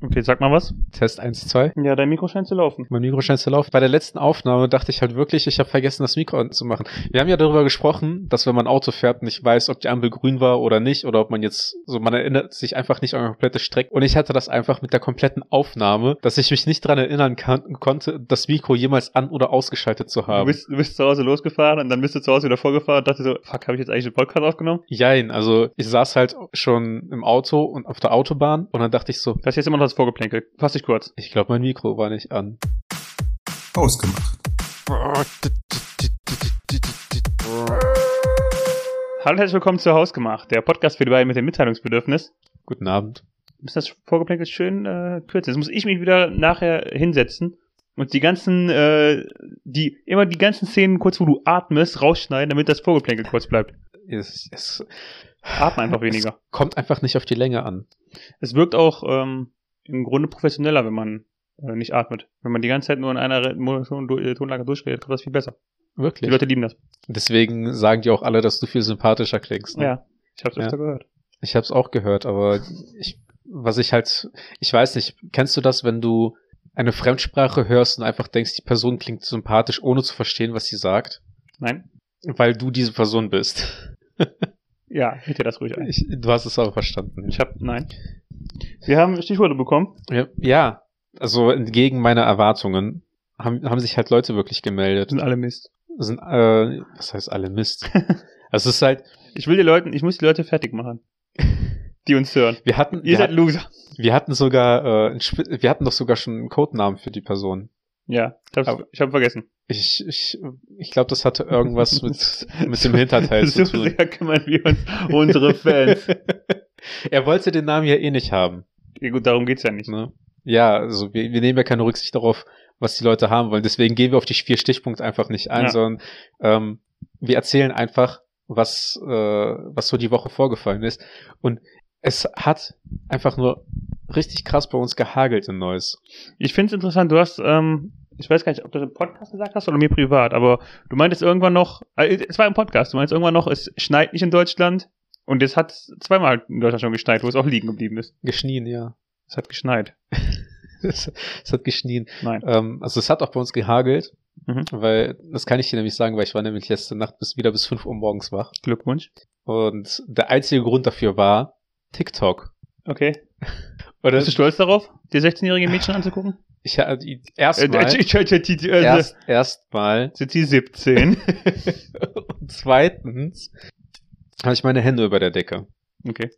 Okay, sag mal was. Test 1, 2. Ja, dein Mikro scheint zu laufen. Mein Mikro scheint zu laufen. Bei der letzten Aufnahme dachte ich halt wirklich, ich habe vergessen, das Mikro anzumachen. Wir haben ja darüber gesprochen, dass wenn man Auto fährt, nicht weiß, ob die Ampel grün war oder nicht, oder ob man jetzt, so man erinnert sich einfach nicht an eine komplette Strecke. Und ich hatte das einfach mit der kompletten Aufnahme, dass ich mich nicht dran erinnern kann, konnte, das Mikro jemals an- oder ausgeschaltet zu Du haben. bist, du bist zu Hause losgefahren und dann bist du zu Hause wieder vorgefahren und dachte so, fuck, habe ich jetzt eigentlich einen Podcast aufgenommen? Jein, also ich saß halt schon im Auto und auf der Autobahn und dann dachte ich so, Das ist jetzt immer noch das Vorgeplänkel. Fass dich kurz. ich glaube, mein Mikro war nicht an. Ausgemacht. Hallo und herzlich willkommen zu Hausgemacht, der Podcast für die beiden mit dem Mitteilungsbedürfnis. Guten Abend. Müssen das Vorgeplänkel schön äh, kürzen. Jetzt muss ich mich wieder nachher hinsetzen und die ganzen, äh, die, immer die ganzen Szenen kurz, wo du atmest, rausschneiden, damit das Vorgeplänkel kurz bleibt. Es, es Atme einfach weniger. kommt einfach nicht auf die Länge an. Es wirkt auch ähm, im Grunde professioneller, wenn man äh, nicht atmet. Wenn man die ganze Zeit nur in einer äh, Tonlage durchredet, kommt das viel besser. Die Wirklich. Leute lieben das. Deswegen sagen die auch alle, dass du viel sympathischer klingst. Ne? Ja, ich hab's Ja. öfter gehört. Ich habe es auch gehört, aber ich, was ich halt, ich weiß nicht, kennst du das, wenn du eine Fremdsprache hörst und einfach denkst, die Person klingt sympathisch, ohne zu verstehen, was sie sagt, Nein? weil du diese Person bist. Ja, bitte das ruhig ein. Ich, du hast es aber verstanden. Ich hab, nein. Wir haben Stichworte bekommen. Ja, ja, also entgegen meiner Erwartungen haben, haben sich halt Leute wirklich gemeldet. Sind alle Mist. Sind, äh, was heißt alle Mist? also es ist halt, Ich will die Leute, ich muss die Leute fertig machen. Die uns hören. wir hatten, Ihr wir, seid hatten Loser. wir hatten sogar, äh, wir hatten doch sogar schon einen Codenamen für die Person. Ja, ich hab's, Aber- ich hab vergessen. Ich, ich, ich glaube, das hatte irgendwas mit, mit dem Hinterteil zu so tun. sehr kümmern wir uns unsere Fans. er wollte den Namen ja eh nicht haben. Ja, gut, darum geht's ja nicht. Ne? Ja, also wir, wir nehmen ja keine Rücksicht darauf, was die Leute haben wollen. Deswegen gehen wir auf die vier Stichpunkte einfach nicht ein, Ja. sondern ähm, wir erzählen einfach, was, äh, was so die Woche vorgefallen ist. Und es hat einfach nur richtig krass bei uns gehagelt in Neuss. Ich find's interessant, du hast, ähm, ich weiß gar nicht, ob du das im Podcast gesagt hast oder mir privat, aber du meintest irgendwann noch, äh, es war im Podcast, du meintest irgendwann noch, es schneit nicht in Deutschland und es hat zweimal in Deutschland schon geschneit, wo es auch liegen geblieben ist. Geschnien, ja. Es hat geschneit. es, es hat geschnien. Nein. Ähm, also es hat auch bei uns gehagelt, Mhm. weil, das kann ich dir nämlich sagen, weil ich war nämlich letzte Nacht bis wieder bis 5 Uhr morgens wach. Glückwunsch. Und der einzige Grund dafür war TikTok. Okay. Oder Bist du stolz darauf, dir 16-jährige Mädchen anzugucken? ich Äh, erstmal äh, äh, äh, erst erstmal Sind sie 17? und zweitens habe ich meine Hände über der Decke. Okay.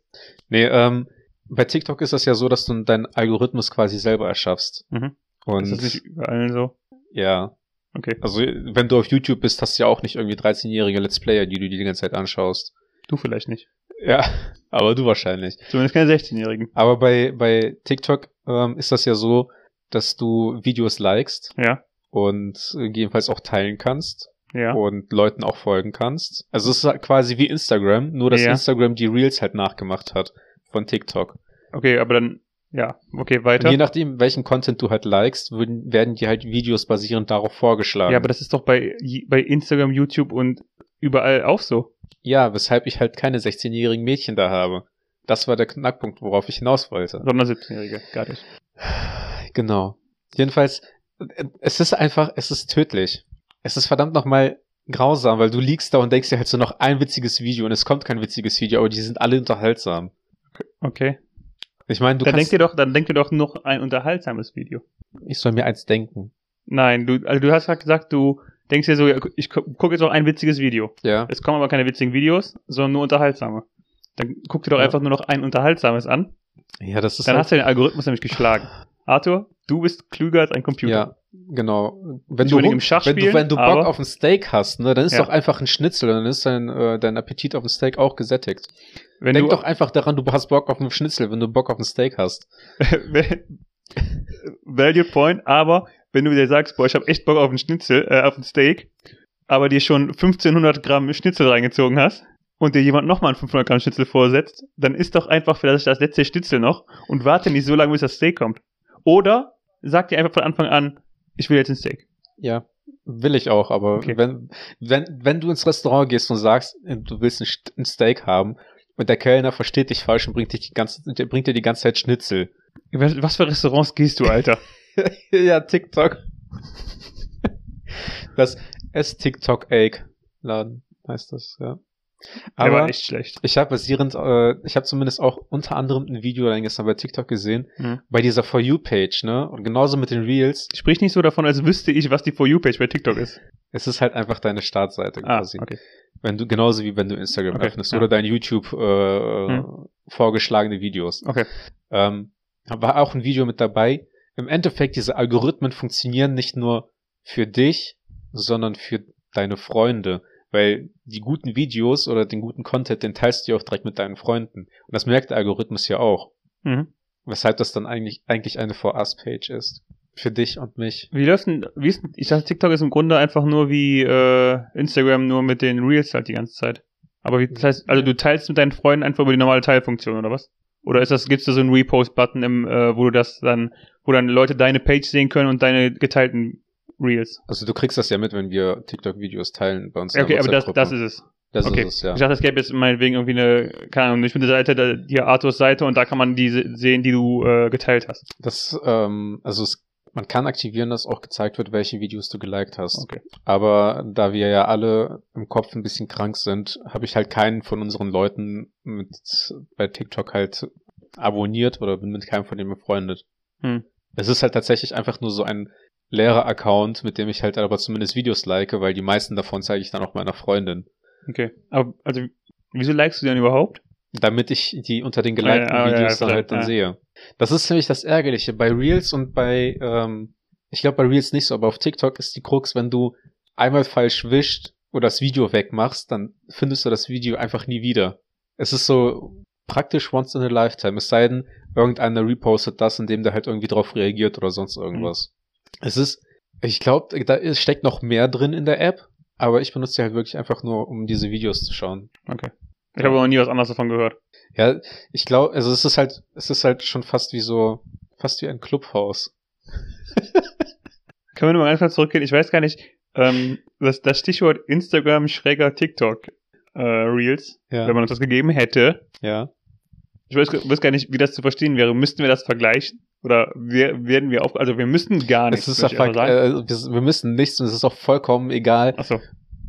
Nee, ähm, bei TikTok ist das ja so, dass du deinen Algorithmus quasi selber erschaffst. Mhm. Und Ist das nicht überall so? ja, Okay. also wenn du auf YouTube bist, hast du ja auch nicht irgendwie 13-jährige Let's Player, die du dir die ganze Zeit anschaust. Du vielleicht nicht. Ja, aber du wahrscheinlich. Zumindest keine 16-Jährigen. Aber bei, bei TikTok ähm, ist das ja so, dass du Videos likest Ja. und gegebenenfalls auch teilen kannst Ja. und Leuten auch folgen kannst. Also es ist halt quasi wie Instagram, nur dass Ja. Instagram die Reels halt nachgemacht hat von TikTok. Okay, aber dann, ja. Okay, weiter. Und je nachdem, welchen Content du halt likest, würden, werden dir halt Videos basierend darauf vorgeschlagen. Ja, aber das ist doch bei, bei Instagram, YouTube und überall auch so. ja, weshalb ich halt keine 16-jährigen Mädchen da habe. Das war der Knackpunkt, worauf ich hinaus wollte. Sondern 17-Jährige. Gar nicht. Genau. Jedenfalls, es ist einfach, es ist tödlich. Es ist verdammt nochmal grausam, weil du liegst da und denkst dir halt so noch ein witziges Video und es kommt kein witziges Video, aber die sind alle unterhaltsam. Okay. Ich meine, du dann denk kannst, dir doch, dann denk dir doch noch ein unterhaltsames Video. ich soll mir eins denken. Nein, du, also du hast gerade gesagt, du denkst dir so, ich gu- gucke jetzt noch ein witziges Video. Ja. Es kommen aber keine witzigen Videos, sondern nur unterhaltsame. Dann guck dir doch Ja. einfach nur noch ein unterhaltsames an. Ja, das ist Dann halt, hast du den Algorithmus nämlich geschlagen. Arthur, du bist klüger als ein Computer. ja, genau. Wenn du, im Schach wenn du, wenn du Bock auf ein Steak hast, ne, dann ist Ja. doch einfach ein Schnitzel und dann ist dein, äh, dein Appetit auf ein Steak auch gesättigt. Wenn Denk du, doch einfach daran, du hast Bock auf einen Schnitzel, wenn du Bock auf ein Steak hast. Value Point, aber wenn du dir sagst, boah, ich habe echt Bock auf einen Schnitzel, äh, auf ein Steak, aber dir schon 1500 Gramm Schnitzel reingezogen hast und dir jemand nochmal einen 500 Gramm Schnitzel vorsetzt, dann isst doch einfach vielleicht das letzte Schnitzel noch und warte nicht so lange, bis das Steak kommt. Oder sag dir einfach von Anfang an, ich will jetzt ein Steak. Ja, will ich auch, aber Okay. wenn, wenn, wenn du ins Restaurant gehst und sagst, du willst ein, St- ein Steak haben und der Kellner versteht dich falsch und bringt, dich die ganze, bringt dir die ganze Zeit Schnitzel, Was was für Restaurants gehst du, Alter? ja, TikTok. Das S-TikTok-Egg-Laden heißt das, ja. Der Aber war echt schlecht. ich habe basierend, äh, ich habe zumindest auch unter anderem ein Video dann gestern bei TikTok gesehen, Mhm. bei dieser For You-Page, ne? Und genauso mit den Reels. Sprich nicht so davon, als wüsste ich, was die For You-Page bei TikTok ist. Es ist halt einfach deine Startseite Ah, quasi. okay. Wenn du, genauso wie wenn du Instagram Okay, öffnest ja. oder dein YouTube äh, Hm. vorgeschlagene Videos. Okay. Ähm, war auch ein Video mit dabei. Im Endeffekt, diese Algorithmen funktionieren nicht nur für dich, sondern für deine Freunde. Weil die guten Videos oder den guten Content, den teilst du ja auch direkt mit deinen Freunden. Und das merkt der Algorithmus ja auch. Mhm. Weshalb das dann eigentlich, eigentlich eine For Us-Page ist. Für dich und mich. Wie läuft denn, wie ist, ich dachte, TikTok ist im Grunde einfach nur wie äh, Instagram, nur mit den Reels halt die ganze Zeit. Aber wie, das heißt, also du teilst mit deinen Freunden einfach über die normale Teilfunktion, oder was? Oder ist das, gibt's da so einen Repost-Button im, äh, wo du das dann, wo dann Leute deine Page sehen können und deine geteilten Reels? Also du kriegst das ja mit, wenn wir TikTok-Videos teilen bei uns. Okay, aber das, das ist es. Das okay. ist es, ja. Ich dachte, es gäbe jetzt meinetwegen irgendwie eine, keine Ahnung, ich bin der Seite, die Arthurs Seite und da kann man die se- sehen, die du äh, geteilt hast. Das, ähm, also es, man kann aktivieren, dass auch gezeigt wird, welche Videos du geliked hast. Okay. Aber da wir ja alle im Kopf ein bisschen krank sind, habe ich halt keinen von unseren Leuten mit bei TikTok halt abonniert oder bin mit keinem von denen befreundet. Hm. Es ist halt tatsächlich einfach nur so ein leerer Account, mit dem ich halt aber zumindest Videos like, weil die meisten davon zeige ich dann auch meiner Freundin. Okay. Aber, also, wieso likest du die dann überhaupt? damit ich die unter den gelikten Ah, ja, ja, Videos ja, dann halt dann ja. sehe. Das ist nämlich das Ärgerliche. Bei Reels und bei, ähm, ich glaube bei Reels nicht so, aber auf TikTok ist die Krux, wenn du einmal falsch wischt oder das Video wegmachst, dann findest du das Video einfach nie wieder. Es ist so praktisch once in a lifetime. Es sei denn, irgendeiner repostet das, indem der halt irgendwie drauf reagiert oder sonst irgendwas. Es ist, ich glaube, da ist, steckt noch mehr drin in der App, aber ich benutze die halt wirklich einfach nur, um diese Videos zu schauen. Okay. Ich habe noch nie was anderes davon gehört. Ja, ich glaube, also es ist halt, es ist halt schon fast wie so, fast wie ein Clubhaus. Können wir nochmal kurz zurückgehen? Ich weiß gar nicht, ähm, das, das Stichwort Instagram schräger TikTok äh, Reels, Ja. wenn man uns das gegeben hätte, ja. ich weiß, weiß gar nicht, wie das zu verstehen wäre. Müssten wir das vergleichen? Oder wir, werden wir auf, also wir müssten gar nichts. Es ist einfach, äh, wir, müssen nichts und es ist auch vollkommen egal, Achso,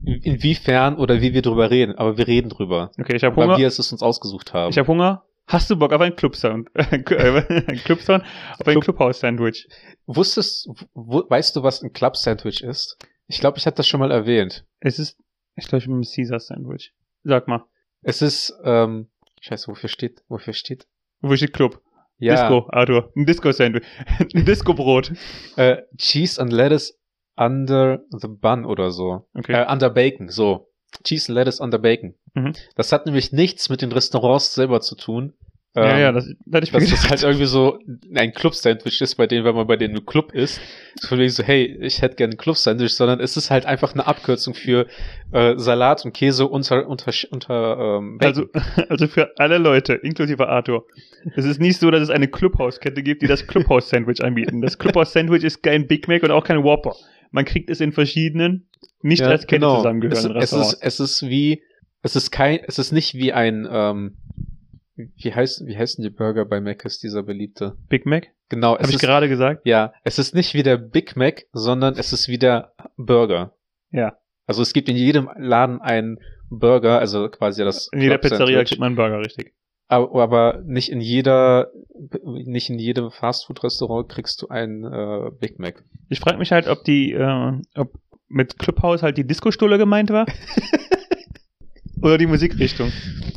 inwiefern oder wie wir drüber reden, aber wir reden drüber. okay, ich habe Weil Hunger. wir es uns ausgesucht haben. Ich habe Hunger. Hast du Bock auf ein Clubsound? ein Clubsound? Auf ein Club- Clubhouse-Sandwich? Wusstest, weißt du, was ein Club Sandwich ist? Ich glaube, ich hatte das schon mal erwähnt. Es ist, ich glaube, ich bin ein Caesar-Sandwich. Sag mal. Es ist, ähm, scheiße, wofür steht, wofür steht? Wo steht Club? Ja, Disco, Arthur. Ein Disco-Sandwich. ein Disco-Brot. Äh, Cheese and Lettuce under the bun oder so. Okay. Äh, under bacon, so. Cheese and Lettuce under bacon. Mhm. Das hat nämlich nichts mit den Restaurants selber zu tun. Ja, Ähm, ja, das, das hatte ich dass das halt irgendwie so ein Club-Sandwich ist, bei denen, wenn man bei denen im Club ist, ist von wegen so, hey, ich hätte gerne ein Club-Sandwich, sondern es ist halt einfach eine Abkürzung für äh, Salat und Käse unter, unter, unter ähm, Bacon. Also, also für alle Leute, inklusive Arthur. Es ist nicht so, dass es eine Clubhouse-Kette gibt, die das Clubhouse-Sandwich anbieten. Das Clubhouse-Sandwich ist kein Big Mac und auch kein Whopper. Man kriegt es in verschiedenen, nicht Ja, als Kette genau. zusammengehörenden es, es Restaurants. ist, es ist wie, es ist kein, es ist nicht wie ein, ähm, wie heißt, wie heißen die Burger bei Mc's, dieser beliebte? Big Mac? Genau, Habe ich ist, gerade gesagt? ja, es ist nicht wie der Big Mac, sondern es ist wie der Burger. Ja. Also es gibt in jedem Laden einen Burger, also quasi das In jeder Pizzeria kriegt man einen Burger, richtig. aber, aber nicht in jeder, nicht in jedem Fastfood-Restaurant kriegst du einen äh, Big Mac. Ich frage mich halt, ob die, äh, ob mit Clubhouse halt die Disco-Stulle gemeint war. Oder die Musikrichtung.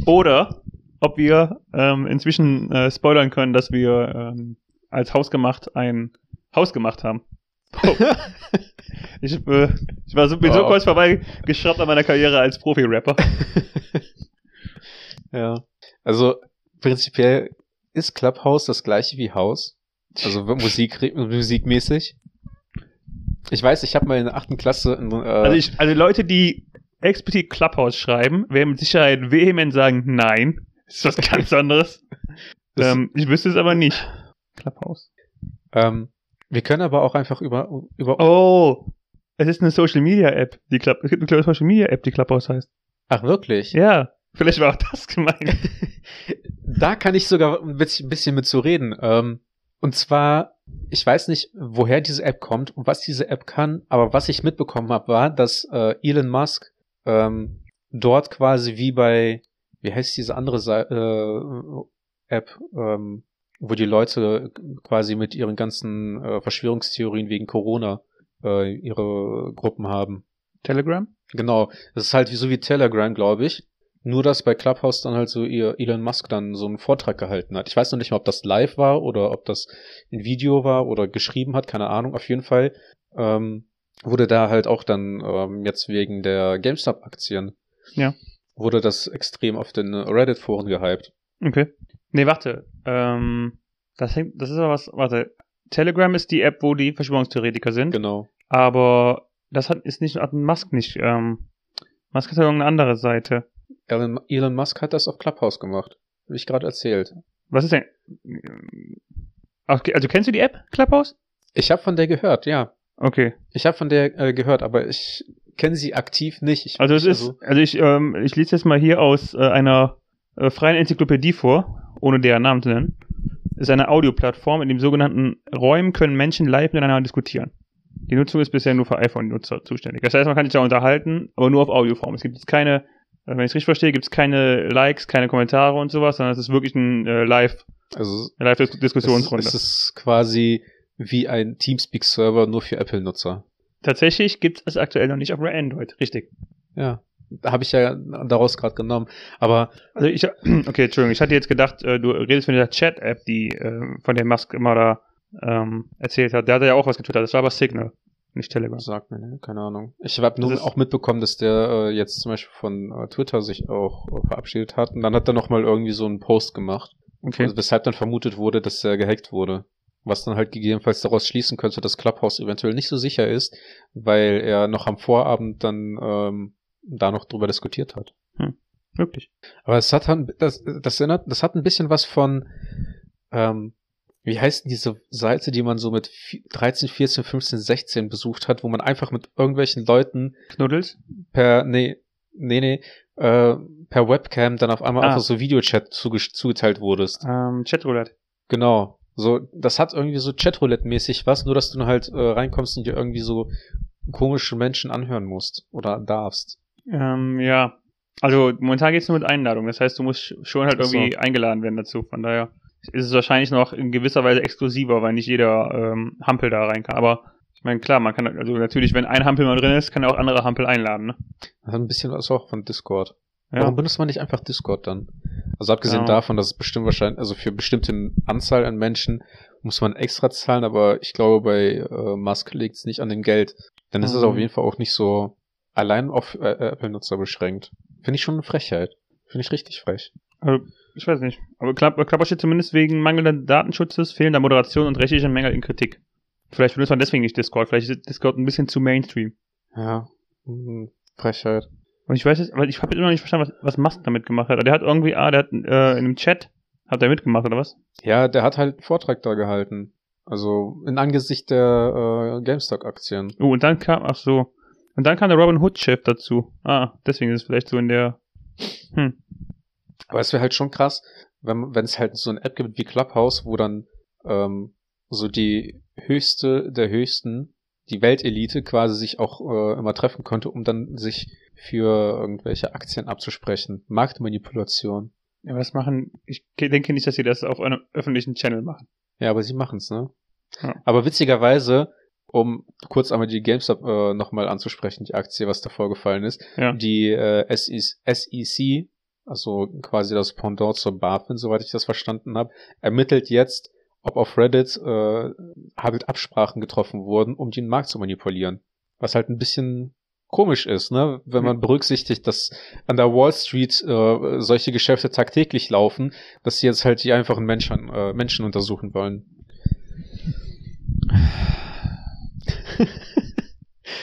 Oder ob wir ähm, inzwischen äh, spoilern können, dass wir ähm, als Hausgemacht ein Haus gemacht haben. Oh. Ich, äh, ich war so, bin so Wow. kurz vorbei geschraubt an meiner Karriere als Profi-Rapper. ja. Also prinzipiell ist Clubhouse das gleiche wie Haus. Also Musik, musikmäßig. Ich weiß, ich habe mal in der achten Klasse äh, Also, ich, also Leute, die explizit Clubhouse schreiben, werden mit Sicherheit vehement sagen, nein, ist was ganz anderes. Ähm, ich wüsste es aber nicht. Clubhouse. ähm, wir können aber auch einfach über, über Oh, es ist eine Social Media App, die Club, es gibt eine Social Media App, die Clubhouse heißt. Ach wirklich? Ja, vielleicht war auch das gemeint. Da kann ich sogar ein bisschen, ein bisschen mit zu reden. Ähm, Und zwar, ich weiß nicht, woher diese App kommt und was diese App kann, aber was ich mitbekommen habe, war, dass äh, Elon Musk ähm, dort quasi wie bei, wie heißt diese andere Seite, äh, App, ähm, wo die Leute quasi mit ihren ganzen äh, Verschwörungstheorien wegen Corona äh, ihre Gruppen haben. Telegram? Genau, das ist halt wie so wie Telegram, glaube ich. Nur, dass bei Clubhouse dann halt so ihr Elon Musk dann so einen Vortrag gehalten hat. Ich weiß noch nicht mal, ob das live war oder ob das ein Video war oder geschrieben hat, keine Ahnung. Auf jeden Fall ähm, wurde da halt auch dann ähm, jetzt wegen der GameStop-Aktien Ja. Wurde das extrem auf den Reddit-Foren gehypt. Okay. Nee, warte. Ähm, das, hängt, das ist aber was. Warte. Telegram ist die App, wo die Verschwörungstheoretiker sind. Genau. Aber das hat, ist nicht, hat Musk nicht. Ähm, Musk hat ja irgendeine andere Seite. Elon, Elon Musk hat das auf Clubhouse gemacht. Habe ich gerade erzählt. Was ist denn? Okay, also kennst du die App Clubhouse? Ich habe von der gehört, ja. Okay. Ich habe von der äh, gehört, aber ich kenne sie aktiv nicht. Ich, Also es ist, also ich, ähm, ich lese jetzt mal hier aus äh, einer äh, freien Enzyklopädie vor, ohne deren Namen zu nennen. Es ist eine Audioplattform, in dem sogenannten Räumen können Menschen live miteinander diskutieren. Die Nutzung ist bisher nur für iPhone-Nutzer zuständig. Das heißt, man kann sich da unterhalten, aber nur auf Audioform. Es gibt jetzt keine, äh, wenn ich es richtig verstehe, gibt es keine Likes, keine Kommentare und sowas, sondern es ist wirklich ein äh, Live, also eine es, Live-Diskussionsrunde. es ist quasi wie ein Teamspeak-Server nur für Apple-Nutzer. Tatsächlich gibt es aktuell noch nicht auf Android, richtig. Ja, habe ich ja daraus gerade genommen. Aber Also ich, okay, Entschuldigung, ich hatte jetzt gedacht, äh, du redest von dieser Chat-App, die äh, von der Musk immer da ähm, erzählt hat. Der hat ja auch was getwittert, das war aber Signal, nicht Telegram. sagt mir, ne? keine Ahnung. Ich habe nur auch mitbekommen, dass der äh, jetzt zum Beispiel von äh, Twitter sich auch äh, verabschiedet hat. Und dann hat er noch mal irgendwie so einen Post gemacht, Okay. weshalb dann vermutet wurde, dass er gehackt wurde. Was dann halt gegebenenfalls daraus schließen könnte, dass Clubhouse eventuell nicht so sicher ist, weil er noch am Vorabend dann ähm, da noch drüber diskutiert hat. Wirklich. Aber es hat das, das erinnert, das hat ein bisschen was von, ähm, wie heißt denn diese Seite, die man so mit vi- 13, 14, 15, 16 besucht hat, wo man einfach mit irgendwelchen Leuten Knuddels? per, nee, nee, nee, äh, per Webcam dann auf einmal Ah. einfach so Videochat zuge zugeteilt wurdest. Ähm, Chatroulette. Genau. So, das hat irgendwie so Chatroulette-mäßig was, nur dass du dann halt äh, reinkommst und dir irgendwie so komische Menschen anhören musst oder darfst. Ähm, ja. Also momentan geht's nur mit Einladung. Das heißt, du musst schon halt Ach so. irgendwie eingeladen werden dazu. Von daher ist es wahrscheinlich noch in gewisser Weise exklusiver, weil nicht jeder ähm, Hampel da rein kann. Aber ich meine, klar, man kann, also natürlich, wenn ein Hampel mal drin ist, kann er auch andere Hampel einladen, ne? Das hat ein bisschen was auch von Discord. Ja. Warum benutzt man nicht einfach Discord dann? Also abgesehen Ja. davon, dass es bestimmt wahrscheinlich, also für bestimmte Anzahl an Menschen muss man extra zahlen, aber ich glaube, bei äh, Musk liegt es nicht an dem Geld. Dann ist es Mhm. auf jeden Fall auch nicht so allein auf äh, Apple-Nutzer beschränkt. Finde ich schon eine Frechheit. Finde ich richtig frech. Also, ich weiß nicht. Aber Clubhouse steht zumindest wegen mangelnden Datenschutzes, fehlender Moderation und rechtlicher Mängel in Kritik. Vielleicht benutzt man deswegen nicht Discord. Vielleicht ist Discord ein bisschen zu Mainstream. Ja, mhm. Frechheit. Und ich weiß jetzt, aber ich habe immer noch nicht verstanden, was, was Musk damit gemacht hat. Der hat irgendwie, ah, der hat äh, in einem Chat, hat er mitgemacht, oder was? Ja, der hat halt einen Vortrag da gehalten. Also in Angesicht der äh, GameStop-Aktien. Oh, und dann kam, ach so. Und dann kam der Robin Hood-Chef dazu. Ah, deswegen ist es vielleicht so in der. Hm. Aber es wäre halt schon krass, wenn wenn es halt so eine App gibt wie Clubhouse, wo dann ähm, so die höchste der höchsten, die Weltelite quasi sich auch äh, immer treffen konnte, um dann sich für irgendwelche Aktien abzusprechen. Marktmanipulation. Ja, das machen, ich denke nicht, dass sie das auf einem öffentlichen Channel machen. Ja, aber sie machen's, ne? Ja. Aber witzigerweise, um kurz einmal die GameStop äh, nochmal anzusprechen, die Aktie, was da vorgefallen ist, Ja. die äh, SEC, also quasi das Pendant zur BaFin, soweit ich das verstanden habe, ermittelt jetzt, ob auf Reddit äh, halt Absprachen getroffen wurden, um den Markt zu manipulieren. Was halt ein bisschen komisch ist, ne? Wenn man berücksichtigt, dass an der Wall Street äh, solche Geschäfte tagtäglich laufen, dass sie jetzt halt die einfachen Menschen, äh, Menschen untersuchen wollen.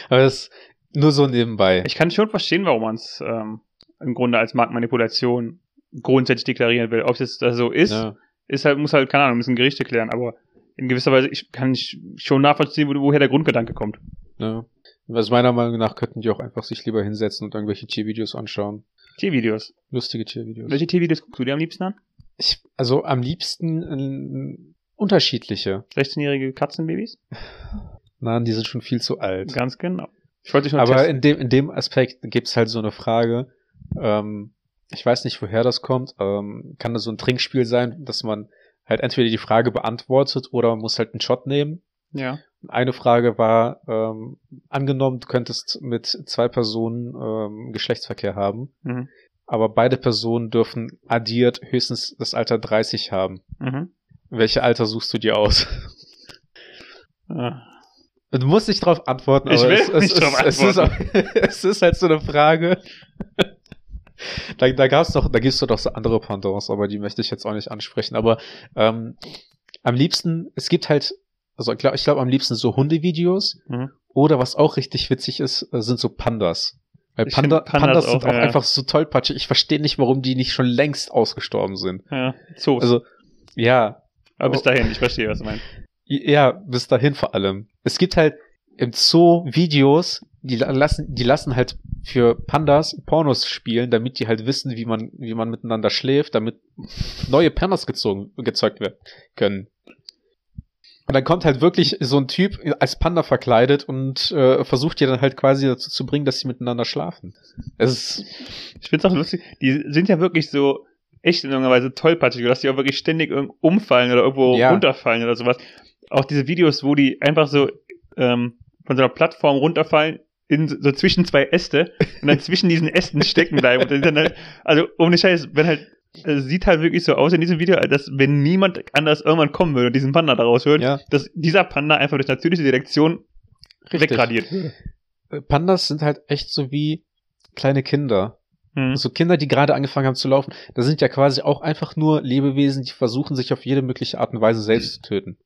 Aber das nur so nebenbei. Ich kann schon verstehen, warum man es ähm, im Grunde als Marktmanipulation grundsätzlich deklarieren will. Ob es jetzt so ist, ja. ist halt, muss halt, keine Ahnung, müssen Gerichte klären, aber in gewisser Weise ich, kann ich schon nachvollziehen, wo, woher der Grundgedanke kommt. Ja. Also meiner Meinung nach könnten die auch einfach sich lieber hinsetzen und irgendwelche Tiervideos anschauen. Tiervideos. Lustige Tiervideos. Welche Tiervideos guckst du dir am liebsten an? Ich, also am liebsten ein unterschiedliche. 16-jährige Katzenbabys? Nein, die sind schon viel zu alt. Ganz genau. Ich wollte dich nur Aber testen. in dem, in dem Aspekt gibt's halt so eine Frage, ähm, ich weiß nicht, woher das kommt, ähm, kann das so ein Trinkspiel sein, dass man halt entweder die Frage beantwortet oder man muss halt einen Shot nehmen. Ja. Eine Frage war, ähm, angenommen, du könntest mit zwei Personen ähm, Geschlechtsverkehr haben, Mhm. aber beide Personen dürfen addiert höchstens das Alter 30 haben. Mhm. Welche Alter suchst du dir aus? Ah. Du musst nicht drauf antworten, Ich aber will es, es, nicht drauf es, es, ist, es ist halt so eine Frage. Da, da gab's doch, da gibt's doch noch so andere Pendants, aber die möchte ich jetzt auch nicht ansprechen. Aber ähm, am liebsten, es gibt halt, also ich glaube, glaub, am liebsten so Hundevideos Mhm. oder was auch richtig witzig ist, äh, sind so Pandas. Weil Panda, Pandas Pandas, sind auch, auch ja. einfach so tollpatschig. Ich verstehe nicht, warum die nicht schon längst ausgestorben sind. Ja. Zoos. Also, ja, Aber bis oh. dahin, ich verstehe, was du meinst. ja, bis dahin vor allem. Es gibt halt im Zoo Videos, die la- lassen, die lassen halt für Pandas Pornos spielen, damit die halt wissen, wie man, wie man miteinander schläft, damit neue Pandas gezogen, gezeugt werden können. Und dann kommt halt wirklich so ein Typ als Panda verkleidet und äh, versucht die dann halt quasi dazu zu bringen, dass sie miteinander schlafen. Es ist, Ich find's auch lustig, die sind ja wirklich so echt in irgendeiner Weise tollpatschig, dass die auch wirklich ständig umfallen oder irgendwo Ja. runterfallen oder sowas. Auch diese Videos, wo die einfach so ähm, von so einer Plattform runterfallen, in so zwischen zwei Äste und dann zwischen diesen Ästen stecken bleiben. Und dann halt, also ohne Scheiß, wenn halt, es sieht halt wirklich so aus in diesem Video, dass wenn niemand anders irgendwann kommen würde und diesen Panda daraus hört, ja, dass dieser Panda einfach durch natürliche richtig. wegradiert. Äh, Pandas sind halt echt so wie kleine Kinder. Hm. So Kinder, die gerade angefangen haben zu laufen, das sind ja quasi auch einfach nur Lebewesen, die versuchen, sich auf jede mögliche Art und Weise selbst zu töten.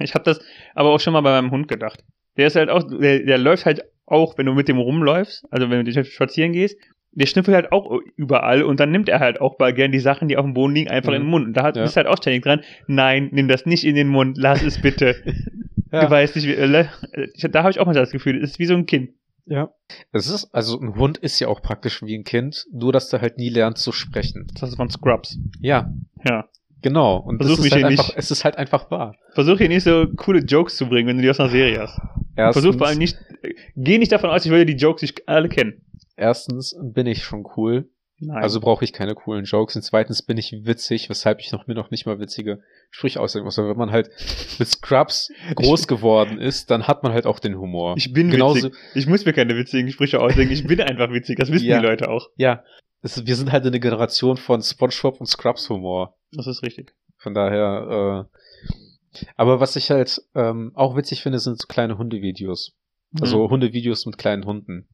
Ich habe das aber auch schon mal bei meinem Hund gedacht. Der ist halt auch, der, der läuft halt auch, wenn du mit dem rumläufst, also wenn du spazieren gehst, der schnüffelt halt auch überall und dann nimmt er halt auch mal gern die Sachen, die auf dem Boden liegen, einfach Mhm. in den Mund. Und da hat, Ja. bist halt auch ständig dran, nein, nimm das nicht in den Mund, lass es bitte. Du weißt nicht, wie, äh, da habe ich auch mal das Gefühl, es ist wie so ein Kind. ja. Es ist, also ein Hund ist ja auch praktisch wie ein Kind, nur dass der halt nie lernt zu sprechen. Das ist von Scrubs. Ja, Ja. genau. Und Versuch das ist mich halt hier einfach, nicht- es ist halt einfach wahr. Versuch hier nicht so coole Jokes zu bringen, wenn du die aus einer Serie hast. Erstens, Versuch vor allem nicht, geh nicht davon aus, ich würde die Jokes nicht alle kennen. Erstens bin ich schon cool, Nein. also brauche ich keine coolen Jokes. Und zweitens bin ich witzig, weshalb ich noch mir noch nicht mal witzige Sprüche ausdenken muss. Aber wenn man halt mit Scrubs groß geworden ist, dann hat man halt auch den Humor. ich bin genauso- witzig. Ich muss mir keine witzigen Sprüche ausdenken. Ich bin einfach witzig. Das wissen Ja. die Leute auch. Ja, es, wir sind halt eine Generation von SpongeBob und Scrubs Humor. Das ist richtig. Von daher, äh, aber was ich halt ähm, auch witzig finde, sind so kleine Hundevideos. Also Mhm. Hundevideos mit kleinen Hunden.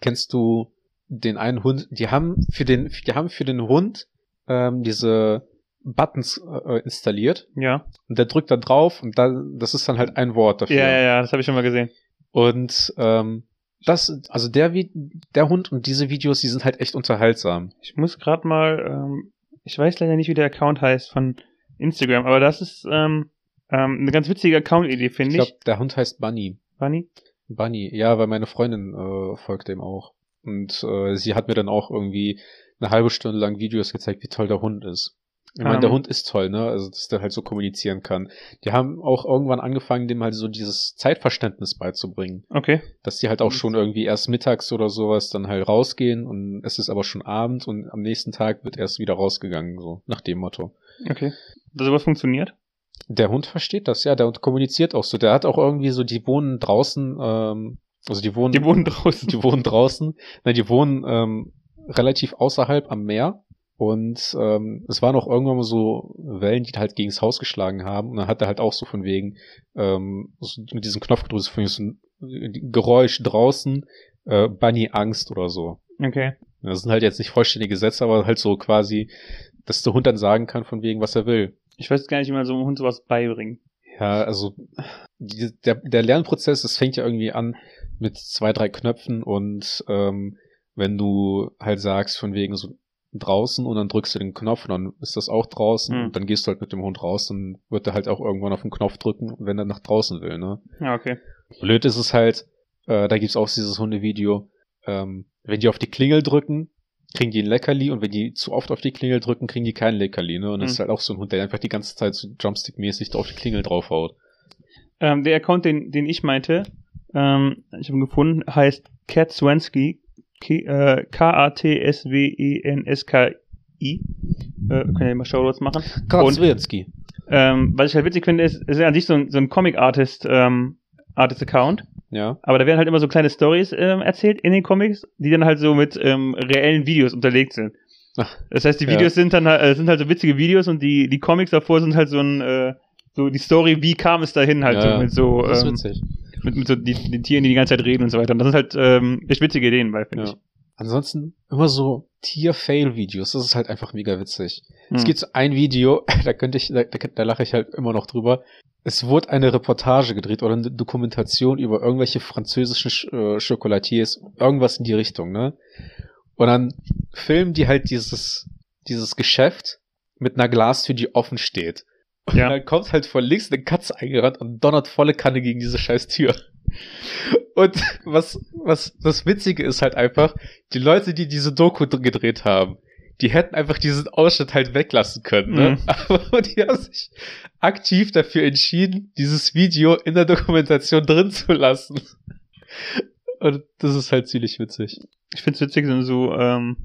Kennst du den einen Hund? Die haben für den, die haben für den Hund ähm, diese Buttons äh, installiert ja. und der drückt da drauf und dann, das ist dann halt ein Wort dafür. Ja, ja, ja, das habe ich schon mal gesehen. Und ähm, das, also der, der Hund und diese Videos, die sind halt echt unterhaltsam. Ich muss gerade mal, ähm, ich weiß leider nicht, wie der Account heißt von Instagram, aber das ist ähm, ähm, eine ganz witzige Account-Idee, Ich finde ich. glaube, der Hund heißt Bunny. Bunny? Bunny, ja, weil meine Freundin äh, folgt dem auch. Und äh, sie hat mir dann auch irgendwie eine halbe Stunde lang Videos gezeigt, wie toll der Hund ist. Ich meine, Ähm. der Hund ist toll, ne? Also, dass der halt so kommunizieren kann. Die haben auch irgendwann angefangen, dem halt so dieses Zeitverständnis beizubringen. Okay. Dass die halt auch schon irgendwie erst mittags oder sowas dann halt rausgehen und es ist aber schon Abend und am nächsten Tag wird erst wieder rausgegangen, so nach dem Motto. Okay. Dass sowas funktioniert? Der Hund versteht das, ja, der Hund kommuniziert auch so. Der hat auch irgendwie so, die wohnen draußen, ähm, also die wohnen, Die wohnen draußen. die wohnen draußen, nein, die wohnen ähm, relativ außerhalb am Meer. Und ähm, es waren auch irgendwann mal so Wellen, die halt gegens Haus geschlagen haben. Und dann hat er halt auch so von wegen ähm, so mit diesem Knopf gedrückt, von so ein Geräusch draußen, äh, Bunny Angst oder so. Okay. Das sind halt jetzt nicht vollständige Sätze, aber halt so quasi, dass der Hund dann sagen kann von wegen, was er will. Ich weiß gar nicht, wie man so einem Hund sowas beibringt. Ja, also die, der, der Lernprozess, das fängt ja irgendwie an mit zwei, drei Knöpfen und ähm, wenn du halt sagst von wegen so draußen und dann drückst du den Knopf und dann ist das auch draußen Hm. und dann gehst du halt mit dem Hund raus, dann wird er halt auch irgendwann auf den Knopf drücken, wenn er nach draußen will, ne? Ja, okay. Blöd ist es halt, äh, da gibt's auch dieses Hundevideo, ähm, wenn die auf die Klingel drücken, kriegen die ein Leckerli und wenn die zu oft auf die Klingel drücken, kriegen die kein Leckerli, ne? Und das Mhm. ist halt auch so ein Hund, der einfach die ganze Zeit so Jumpstick-mäßig auf die Klingel draufhaut. Ähm, der Account, den, den ich meinte, ähm, ich habe ihn gefunden, heißt Cat Swensky, K- äh, K-A-T-S-W-E-N-S-K-I. Äh, können ja mal Shoutouts machen. Kratzwirski. Ähm, was ich halt witzig finde, ist, ist ja an sich so ein, so ein Comic-Artist, ähm, Artist-Account. Ja. Aber da werden halt immer so kleine Stories ähm, erzählt in den Comics, die dann halt so mit ähm, reellen Videos unterlegt sind. Ach, Das heißt, die ja. Videos sind dann halt, äh, sind halt so witzige Videos und die, die Comics davor sind halt so ein, äh, so die Story, wie kam es dahin halt so ja, mit so, das ist ähm, witzig. mit, mit so die, den Tieren, die die ganze Zeit reden und so weiter. Und das sind halt ähm, echt witzige Ideen bei, finde Ja. ich. Ansonsten immer so Tier-Fail-Videos. Das ist halt einfach mega witzig. Es Hm. gibt so ein Video, da könnte ich, da, da, da lache ich halt immer noch drüber. Es wurde eine Reportage gedreht oder eine Dokumentation über irgendwelche französischen Sch äh, Chocolatiers, irgendwas in die Richtung, ne? Und dann filmen die halt dieses, dieses Geschäft mit einer Glastür, die offen steht. Und Ja. dann kommt halt von links eine Katze eingerannt und donnert volle Kanne gegen diese scheiß Tür. Und was, was das Witzige ist halt einfach, die Leute, die diese Doku dr- gedreht haben, die hätten einfach diesen Ausschnitt halt weglassen können, ne? Mhm. Aber die haben sich aktiv dafür entschieden, dieses Video in der Dokumentation drin zu lassen. Und das ist halt ziemlich witzig. Ich finde es witzig, sind so ähm,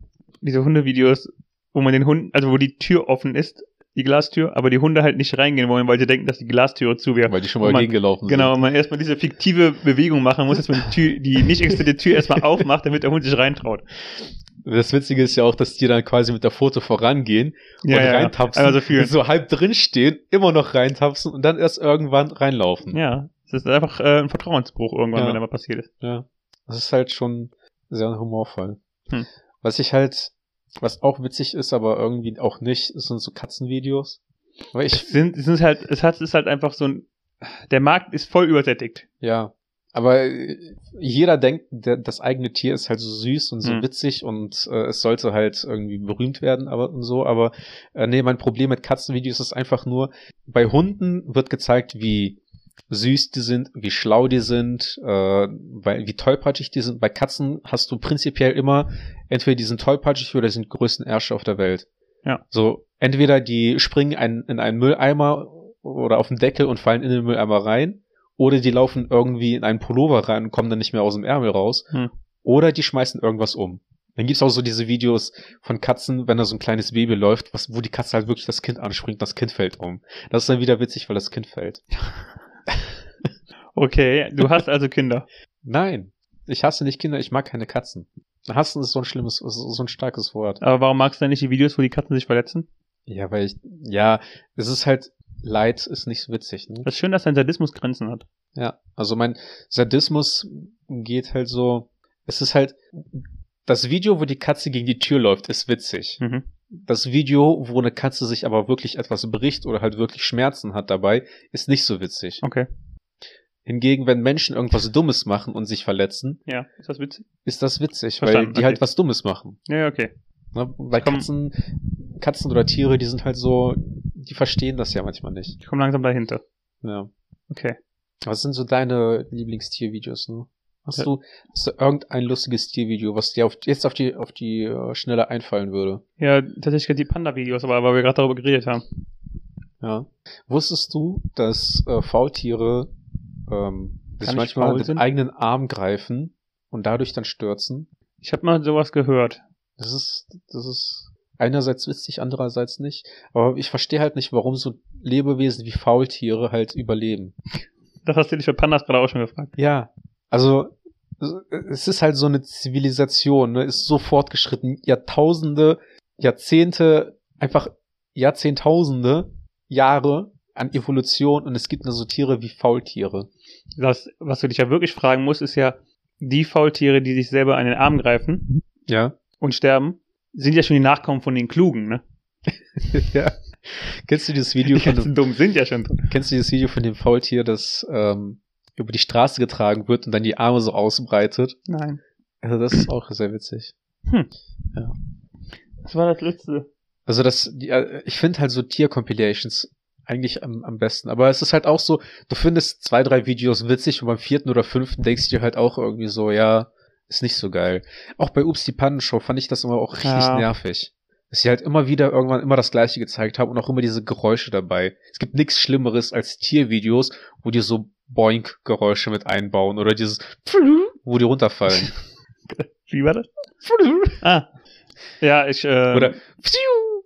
diese Hundevideos, wo man den Hund, also wo die Tür offen ist, die Glastür, aber die Hunde halt nicht reingehen wollen, weil sie denken, dass die Glastüre zu wäre. Weil die schon mal man- gegengelaufen Genau, und man erstmal diese fiktive Bewegung machen muss, dass man die, Tür, die nicht existierte Tür erstmal aufmacht, damit der Hund sich reintraut. sind. Das Witzige ist ja auch, dass die dann quasi mit der Foto vorangehen und Ja, ja, reintapsen, einmal so halb drin stehen, immer noch reintapsen und dann erst irgendwann reinlaufen. Ja, das ist einfach äh, ein Vertrauensbruch irgendwann, Ja. wenn da mal passiert ist. Ja. Das ist halt schon sehr humorvoll. Hm. Was ich halt, was auch witzig ist, aber irgendwie auch nicht, sind so Katzenvideos. Es ich, sind, es sind halt, es hat, es ist halt einfach so ein, der Markt ist voll übersättigt. ja. Aber äh, jeder denkt, der, das eigene Tier ist halt so süß und so Hm. witzig und äh, es sollte halt irgendwie berühmt werden, aber und so. Aber äh, nee, mein Problem mit Katzenvideos ist einfach nur, bei Hunden wird gezeigt, wie süß die sind, wie schlau die sind, äh, weil, wie tollpatschig die sind. Bei Katzen hast du prinzipiell immer entweder die sind tollpatschig oder die sind die größten Ärsche auf der Welt. Ja. So, entweder die springen ein, in einen Mülleimer oder auf den Deckel und fallen in den Mülleimer rein, oder die laufen irgendwie in einen Pullover rein und kommen dann nicht mehr aus dem Ärmel raus, Hm. oder die schmeißen irgendwas um. Dann gibt's auch so diese Videos von Katzen, wenn da so ein kleines Baby läuft, was, wo die Katze halt wirklich das Kind anspringt, das Kind fällt um. Das ist dann wieder witzig, weil das Kind fällt. Okay, du hast also Kinder. Nein, ich hasse nicht Kinder, ich mag keine Katzen. Hassen ist so ein schlimmes, so ein starkes Wort. Aber warum magst du denn nicht die Videos, wo die Katzen sich verletzen? Ja, weil ich, ja, es ist halt, Leid ist nicht so witzig, ne? Das ist schön, dass dein Sadismus Grenzen hat. Ja, also mein Sadismus geht halt so, es ist halt, das Video, wo die Katze gegen die Tür läuft, ist witzig. Mhm. Das Video, wo eine Katze sich aber wirklich etwas bricht oder halt wirklich Schmerzen hat dabei, ist nicht so witzig. Okay. Hingegen, wenn Menschen irgendwas Dummes machen und sich verletzen, Ja, ist das witzig? ist das witzig, Verstanden, weil die okay. halt was Dummes machen. Ja, okay. Ne? Bei Katzen, Katzen oder Tiere, die sind halt so, die verstehen das ja manchmal nicht. Ich komme langsam dahinter. Ja. Okay. Was sind so deine Lieblingstiervideos, ne? Hast du, hast du irgendein lustiges Tiervideo, was dir auf, jetzt auf die, auf die äh, Schnelle einfallen würde? Ja, tatsächlich die Panda-Videos, aber weil wir gerade darüber geredet haben. Ja. Wusstest du, dass äh, Faultiere ähm, sich manchmal den sind? eigenen Arm greifen und dadurch dann stürzen? Ich habe mal sowas gehört. Das ist, das ist einerseits witzig, andererseits nicht. Aber ich verstehe halt nicht, warum so Lebewesen wie Faultiere halt überleben. Das hast du dich für Pandas gerade auch schon gefragt. Ja, also es ist halt so eine Zivilisation, ne? ist so fortgeschritten, Jahrtausende, Jahrzehnte, einfach Jahrzehntausende Jahre an Evolution und es gibt nur so Tiere wie Faultiere. Das, was du dich ja wirklich fragen musst, ist ja, die Faultiere, die sich selber an den Arm greifen Ja. und sterben, sind ja schon die Nachkommen von den Klugen, ne? ja. Kennst du dieses Video Die von dem, Dummen sind ja schon kennst du dieses Video von dem Faultier, das ähm, über die Straße getragen wird und dann die Arme so ausbreitet? Nein. Also das ist auch sehr witzig. Das war das letzte. Also das, die, äh, ich finde halt so Tier-Compilations eigentlich am, am besten. Aber es ist halt auch so, du findest zwei, drei Videos witzig und beim vierten oder fünften denkst du dir halt auch irgendwie so, ja, ist nicht so geil. Auch bei Ups die Pannenshow fand ich das immer auch richtig Ja. nervig. Dass sie halt immer wieder irgendwann immer das gleiche gezeigt haben und auch immer diese Geräusche dabei. Es gibt nichts Schlimmeres als Tiervideos, wo die so Boink-Geräusche mit einbauen oder dieses wo die runterfallen. Wie war das? ah. Ja, ich, äh, oder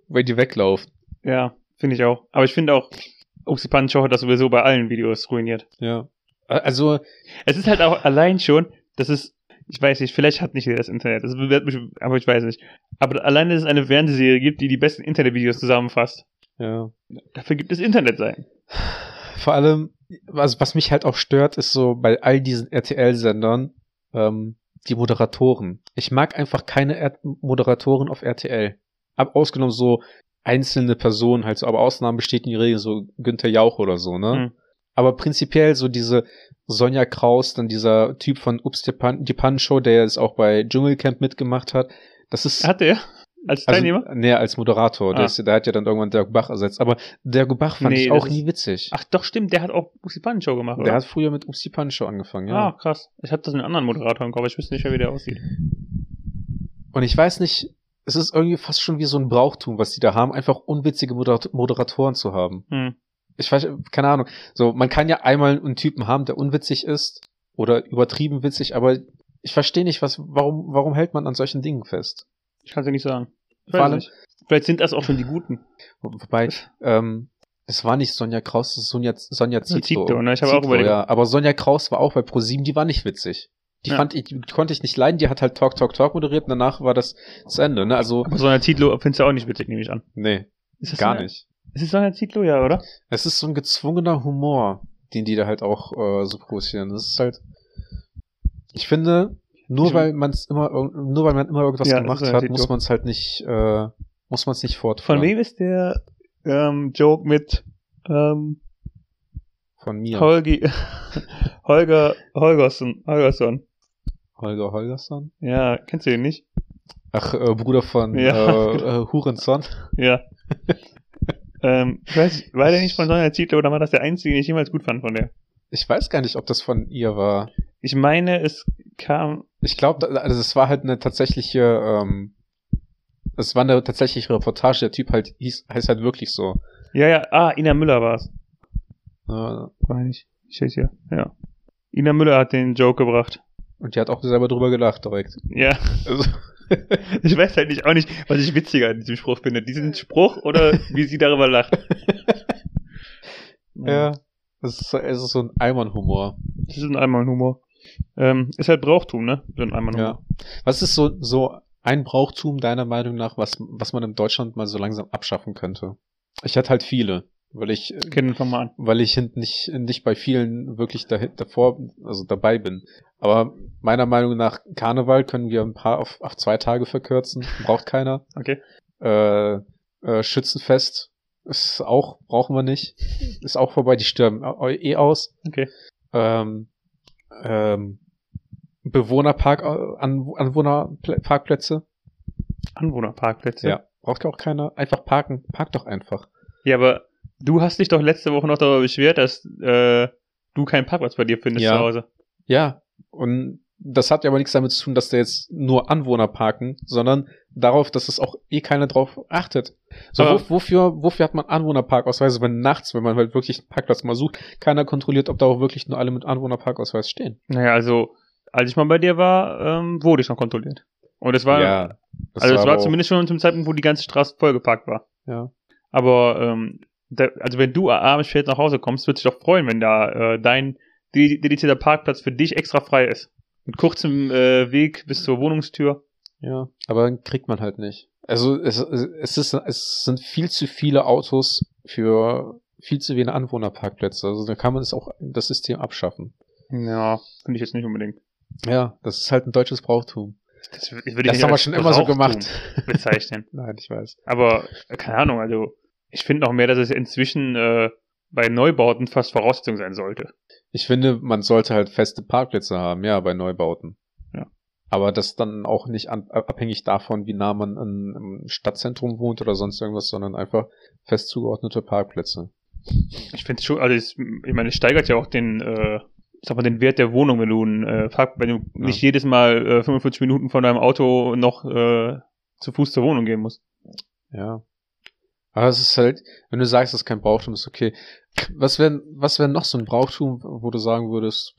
wenn die weglaufen. ja, finde ich auch. Aber ich finde auch, Show hat das sowieso bei allen Videos ruiniert. Ja. Also, Es ist halt auch allein schon, das ist, ich weiß nicht, vielleicht hat nicht jeder das Internet, das wird mich, aber ich weiß nicht. Aber allein, dass es eine Fernsehserie gibt, die die besten Internetvideos zusammenfasst, ja. dafür gibt es Internet sein. Vor allem, was, was mich halt auch stört, ist so bei all diesen RTL-Sendern, ähm, die Moderatoren. Ich mag einfach keine R Moderatoren auf RTL. Ab ausgenommen so einzelne Personen halt so, aber Ausnahmen besteht in der Regel so Günther Jauch oder so, ne? Hm. Aber prinzipiell so diese Sonja Kraus, dann dieser Typ von Ups die Pan, die Pan Show, der jetzt auch bei Dschungelcamp mitgemacht hat. Das ist Hat er? Als Teilnehmer? also, nee, als Moderator. Der, Ah. ist, der hat ja dann irgendwann Dirk Bach ersetzt. Aber Dirk Bach fand Nee, ich auch nie witzig. Ach doch, stimmt, der hat auch Uxi Show gemacht, oder? Der hat früher mit Ups die Pan Show angefangen, ja. Ah, krass. Ich hatte das in einem anderen Moderator im Kopf, aber ich wüsste nicht mehr, wie der aussieht. Und ich weiß nicht, es ist irgendwie fast schon wie so ein Brauchtum, was die da haben, einfach unwitzige Moder Moderatoren zu haben. Hm. Ich weiß, keine Ahnung. So, man kann ja einmal einen Typen haben, der unwitzig ist oder übertrieben witzig, aber ich verstehe nicht, was, warum, warum hält man an solchen Dingen fest? Ich kann es dir nicht sagen. Allem- nicht. Vielleicht sind das auch schon die Guten. Wo- Wobei, ähm, es war nicht Sonja Kraus, es ist Sonja, Sonja Zito. Zito, ne? Ich habe auch überlegt. Ja, aber Sonja Kraus war auch bei ProSieben, die war nicht witzig. Die Ja. fand ich, die konnte ich nicht leiden, die hat halt Talk, Talk, Talk moderiert und danach war das zu Ende, ne? Also, Aber so eine Titlo findest du auch nicht witzig, nehme ich an. nee, Ist das gar so nicht. Ist es so eine Titlo, ja, oder? Es ist so ein gezwungener Humor, den die da halt auch äh, so produzieren. Das ist halt. Ich finde, nur Ich- weil man es immer, nur weil man immer irgendwas Ja, gemacht hat, natürlich muss man es halt nicht, äh, muss man es nicht fortführen. Von wem ist der ähm, Joke mit ähm, Von mir. Holgi, Holger Holgersson, Holgersson? Holger Holgersson? Ja, kennst du den nicht? Ach, äh, Bruder von Ja, äh, äh, Hurenson. Ja. ähm, ich weiß, war der nicht von Sonja Zietlow oder war das der einzige, den ich jemals gut fand von der? Ich weiß gar nicht, ob das von ihr war. Ich meine, es kam. Ich glaube, also es war halt eine tatsächliche, ähm, es war eine tatsächliche Reportage. Der Typ halt hieß, heißt halt wirklich so. Ja, ja, ah, Ina Müller war es. Äh, Meine ich. Ich weiß hier. Ja. Ina Müller hat den Joke gebracht. und die hat auch selber drüber gelacht direkt. Ja. Also, Ich weiß halt nicht auch nicht, was ich witziger an diesem Spruch finde. Diesen Spruch oder wie sie darüber lacht. ja. Es ist, so- es ist so ein Eimern-Humor. Das ist ein Einmalhumor. Ähm, ist halt Brauchtum, ne? So ein Einmalhumor. Ja. Was ist so, so ein Brauchtum deiner Meinung nach, was, was man in Deutschland mal so langsam abschaffen könnte? Ich hatte halt viele, weil ich, äh, Kennen wir mal an. weil ich nicht, nicht bei vielen wirklich dahin, davor, also dabei bin. Aber meiner Meinung nach, Karneval können wir ein paar auf, auf zwei Tage verkürzen. Braucht keiner. Okay. Äh, äh, Schützenfest ist auch, brauchen wir nicht. Ist auch vorbei, die sterben äh, eh aus. Okay. Ähm, ähm, Bewohnerpark, äh, An Anwohnerparkplätze. Anwohnerparkplätze. Ja. Braucht ja auch keiner. Einfach parken. Park doch einfach. Ja, aber du hast dich doch letzte Woche noch darüber beschwert, dass äh, du keinen Parkplatz bei dir findest Ja. zu Hause. Ja. Und das hat ja aber nichts damit zu tun, dass da jetzt nur Anwohner parken, sondern darauf, dass es auch eh keiner drauf achtet. So, wo, wofür, wofür hat man Anwohnerparkausweise, wenn nachts, wenn man halt wirklich einen Parkplatz mal sucht, keiner kontrolliert, ob da auch wirklich nur alle mit Anwohnerparkausweis stehen? Naja, also, als ich mal bei dir war, ähm, wurde ich noch kontrolliert. Und es war, das also es war zumindest schon zum Zeitpunkt, wo die ganze Straße vollgeparkt war. Ja. Aber, ähm, da, also wenn du abends spät nach Hause kommst, würdest du dich doch freuen, wenn da äh, dein ded- dedizierter Parkplatz für dich extra frei ist. Mit kurzem äh, Weg bis zur Wohnungstür. Ja, aber dann kriegt man halt nicht. Also es, es, ist, es sind viel zu viele Autos für viel zu wenige Anwohnerparkplätze. Also da kann man es auch das System abschaffen. Ja, finde ich jetzt nicht unbedingt. Ja, das ist halt ein deutsches Brauchtum. Das, würde ich Das nicht haben wir schon immer so gemacht. bezeichnen. Nein, ich weiß. Aber, äh, keine Ahnung, also, ich finde noch mehr, dass es inzwischen äh, bei Neubauten fast Voraussetzung sein sollte. Ich finde, man sollte halt feste Parkplätze haben, ja, bei Neubauten. Ja. Aber das dann auch nicht an, abhängig davon, wie nah man an, im Stadtzentrum wohnt oder sonst irgendwas, sondern einfach fest zugeordnete Parkplätze. Ich finde schon, also es, ich meine, es steigert ja auch den, äh, sag mal, den Wert der Wohnung, wenn du, ein, äh, Fahr- wenn du nicht jedes Mal äh, 45 Minuten von deinem Auto noch äh, zu Fuß zur Wohnung gehen musst. Ja. Aber es ist halt, wenn du sagst, das ist kein Brauchtum, ist okay. Was wäre was wär noch so ein Brauchtum, wo du sagen würdest?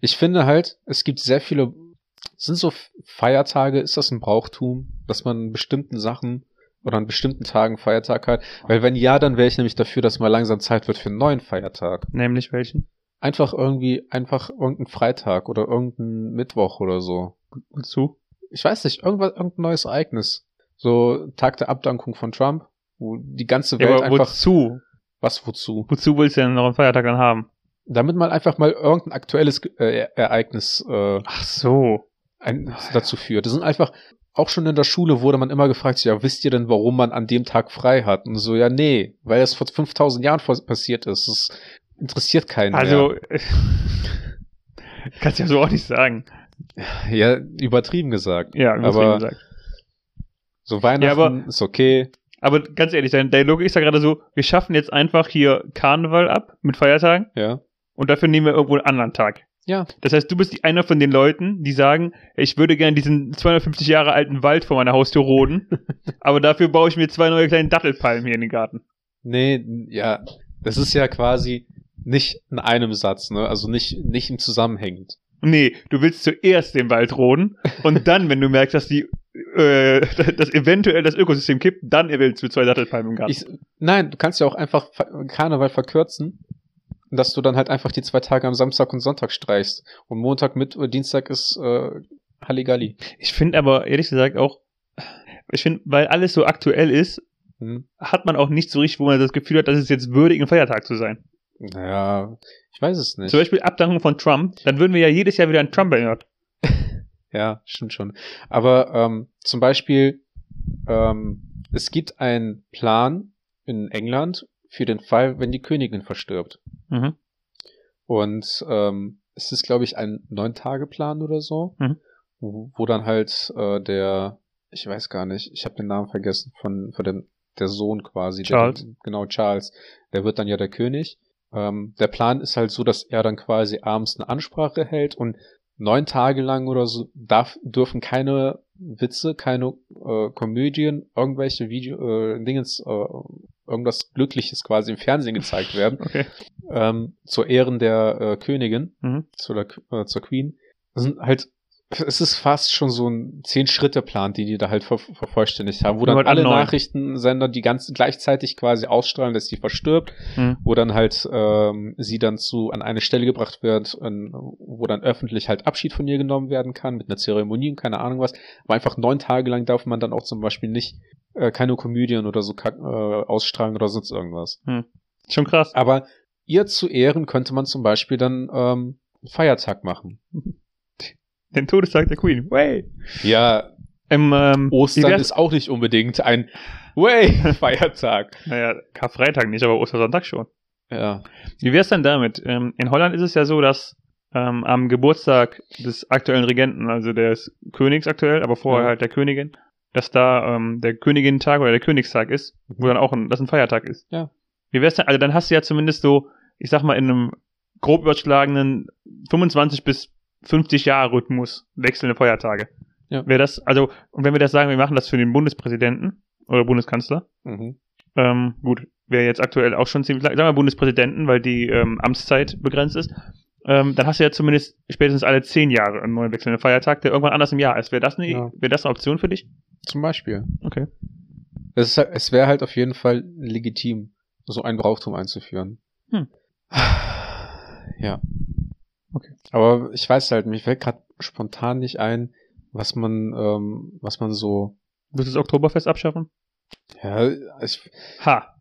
Ich finde halt, es gibt sehr viele, sind so Feiertage, ist das ein Brauchtum, dass man an bestimmten Sachen oder an bestimmten Tagen Feiertag hat? Weil wenn ja, dann wäre ich nämlich dafür, dass mal langsam Zeit wird für einen neuen Feiertag. Nämlich welchen? Einfach irgendwie, einfach irgendein Freitag oder irgendein Mittwoch oder so. Wozu? Ich weiß nicht, irgendwas, irgendein neues Ereignis. So Tag der Abdankung von Trump, wo die ganze Ja, Welt aber einfach wozu? was wozu? Wozu willst du denn noch einen Feiertag dann haben? Damit man einfach mal irgendein aktuelles äh, Ereignis äh, Ach so. ein, dazu führt. Das sind einfach, auch schon in der Schule wurde man immer gefragt, ja, wisst ihr denn, warum man an dem Tag frei hat? Und so, ja, nee, weil es vor 5000 Jahren passiert ist. Das interessiert keinen Also, mehr. kannst du ja so auch nicht sagen. Ja, übertrieben gesagt. Ja, übertrieben aber gesagt. so Weihnachten Ja, ist okay. Aber ganz ehrlich, dein, deine Logik ist ja gerade so, wir schaffen jetzt einfach hier Karneval ab mit Feiertagen Ja. und dafür nehmen wir irgendwo einen anderen Tag. Ja. Das heißt, du bist die- einer von den Leuten, die sagen, ich würde gerne diesen 250 Jahre alten Wald vor meiner Haustür roden, aber dafür baue ich mir zwei neue kleine Dattelpalmen hier in den Garten. Nee, ja. Das ist ja quasi nicht in einem Satz, ne? Also nicht, nicht im Zusammenhängend. Nee, du willst zuerst den Wald roden und dann, wenn du merkst, dass die äh, dass eventuell das Ökosystem kippt, dann willst du zwei Dattelpalmen im Garten. Ich, nein, du kannst ja auch einfach Karneval verkürzen, dass du dann halt einfach die zwei Tage am Samstag und Sonntag streichst. Und Montag mit äh, Dienstag ist äh, Halligalli. Ich finde aber ehrlich gesagt auch, ich finde, weil alles so aktuell ist, Hm. hat man auch nicht so richtig, wo man das Gefühl hat, dass es jetzt würdig, ein Feiertag zu sein. Naja, ich weiß es nicht. Zum Beispiel Abdankung von Trump, dann würden wir ja jedes Jahr wieder einen Trump erinnert. Ja, stimmt schon. Aber ähm, zum Beispiel, ähm, es gibt einen Plan in England für den Fall, wenn die Königin verstirbt. Mhm. Und ähm, es ist, glaube ich, ein Neun-Tage-Plan oder so, Mhm. wo, wo dann halt äh, der, ich weiß gar nicht, ich habe den Namen vergessen, von, von dem, der Sohn quasi. Charles. Der, genau, Charles. Der wird dann ja der König. Ähm, der Plan ist halt so, dass er dann quasi abends eine Ansprache hält und neun Tage lang oder so darf, dürfen keine Witze, keine äh, Komödien, irgendwelche Video, äh, Dingens, äh, irgendwas Glückliches quasi im Fernsehen gezeigt werden Okay. ähm, zur Ehren der äh, Königin, Mhm. zu der, äh, zur Queen. Das sind halt, es ist fast schon so ein Zehn-Schritte-Plan, die die da halt ver vervollständigt haben, wo dann halt alle. Nachrichtensender die ganz gleichzeitig quasi ausstrahlen, dass sie verstirbt, Mhm. wo dann halt ähm, sie dann zu an eine Stelle gebracht wird, an, wo dann öffentlich halt Abschied von ihr genommen werden kann, mit einer Zeremonie und keine Ahnung was. Aber einfach neun Tage lang darf man dann auch zum Beispiel nicht äh, keine Komödien oder so äh, ausstrahlen oder sonst irgendwas. Schon krass. Aber ihr zu Ehren könnte man zum Beispiel dann ähm, einen Feiertag machen. Den Todestag der Queen. Way. Ja, Ähm, ähm, Ostern ist auch nicht unbedingt ein Way-Feiertag. Naja, Karfreitag nicht, aber Ostersonntag schon. Ja. Wie wär's denn damit? Ähm, in Holland ist es ja so, dass ähm, am Geburtstag des aktuellen Regenten, also des Königs aktuell, aber vorher Ja. halt der Königin, dass da ähm, der Königin-Tag oder der Königstag ist, wo dann auch ein, das ein Feiertag ist. Ja. Wie wär's denn? Also dann hast du ja zumindest so, ich sag mal, in einem grob überschlagenen 25 bis 50 Jahre Rhythmus wechselnde Feiertage. Ja. Wäre das, also, und wenn wir das sagen, wir machen das für den Bundespräsidenten oder Bundeskanzler, Mhm. ähm, gut, wäre jetzt aktuell auch schon ziemlich lang, sagen wir Bundespräsidenten, weil die ähm, Amtszeit begrenzt ist. Ähm, dann hast du ja zumindest spätestens alle zehn Jahre einen neuen wechselnden Feiertag, der irgendwann anders im Jahr ist. Wäre das, eine, Ja. wäre das eine Option für dich? Zum Beispiel. Okay. Es, ist, es wäre halt auf jeden Fall legitim, so ein Brauchtum einzuführen. Hm. Ja. Okay. Aber ich weiß halt, mir fällt gerade spontan nicht ein, was man, ähm, was man so. Willst du das Oktoberfest abschaffen? Ja, ich, Ha.